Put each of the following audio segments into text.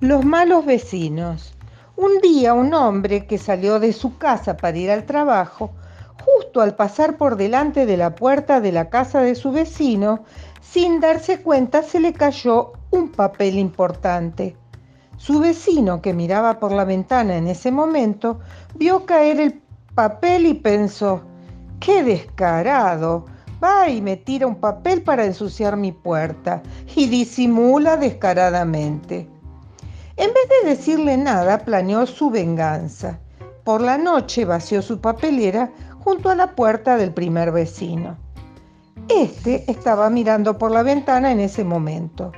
Los malos vecinos. Un día un hombre que salió de su casa para ir al trabajo, justo al pasar por delante de la puerta de la casa de su vecino, sin darse cuenta se le cayó un papel importante. Su vecino, que miraba por la ventana en ese momento, vio caer el papel y pensó, ¡qué descarado! Va y me tira un papel para ensuciar mi puerta y disimula descaradamente. En vez de decirle nada, planeó su venganza. Por la noche vació su papelera junto a la puerta del primer vecino. Este estaba mirando por la ventana en ese momento.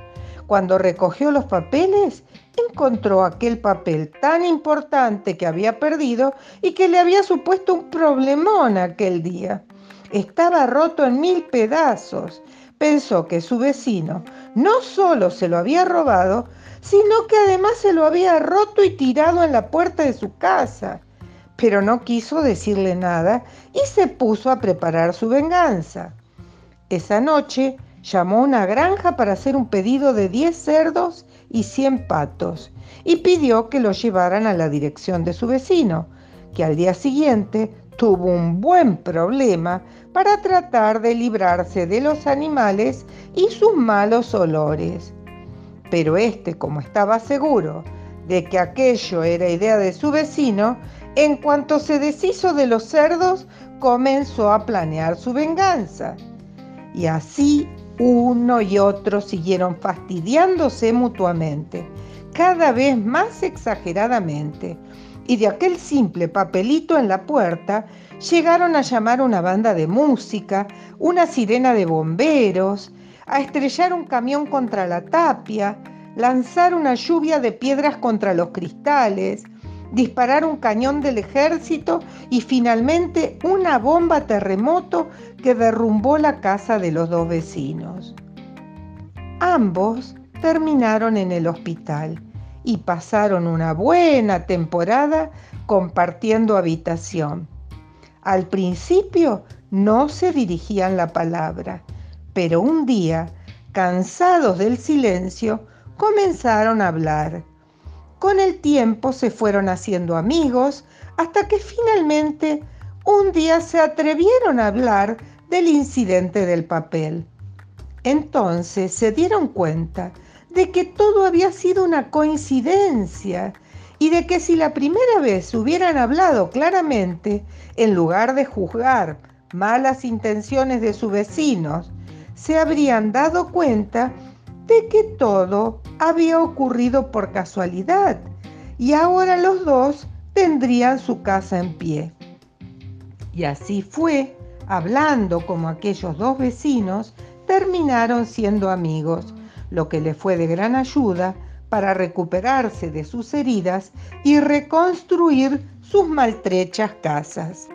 Cuando recogió los papeles, encontró aquel papel tan importante que había perdido y que le había supuesto un problemón aquel día. Estaba roto en mil pedazos. Pensó que su vecino no solo se lo había robado, sino que además se lo había roto y tirado en la puerta de su casa. Pero no quiso decirle nada y se puso a preparar su venganza. Esa noche llamó a una granja para hacer un pedido de 10 cerdos y 100 patos y pidió que los llevaran a la dirección de su vecino, que al día siguiente tuvo un buen problema para tratar de librarse de los animales y sus malos olores pero este, como estaba seguro de que aquello era idea de su vecino, en cuanto se deshizo de los cerdos, comenzó a planear su venganza. Y así uno y otro siguieron fastidiándose mutuamente, cada vez más exageradamente. Y de aquel simple papelito en la puerta llegaron a llamar una banda de música, una sirena de bomberos, a estrellar un camión contra la tapia, lanzar una lluvia de piedras contra los cristales, disparar un cañón del ejército y finalmente una bomba terremoto que derrumbó la casa de los dos vecinos. Ambos terminaron en el hospital y pasaron una buena temporada compartiendo habitación. Al principio no se dirigían la palabra pero un día, cansados del silencio, comenzaron a hablar. Con el tiempo se fueron haciendo amigos hasta que finalmente un día se atrevieron a hablar del incidente del papel. Entonces se dieron cuenta de que todo había sido una coincidencia y de que si la primera vez hubieran hablado claramente, en lugar de juzgar malas intenciones de sus vecinos se habrían dado cuenta de que todo había ocurrido por casualidad y ahora los dos tendrían su casa en pie. Y así fue, hablando como aquellos dos vecinos, terminaron siendo amigos, lo que le fue de gran ayuda para recuperarse de sus heridas y reconstruir sus maltrechas casas.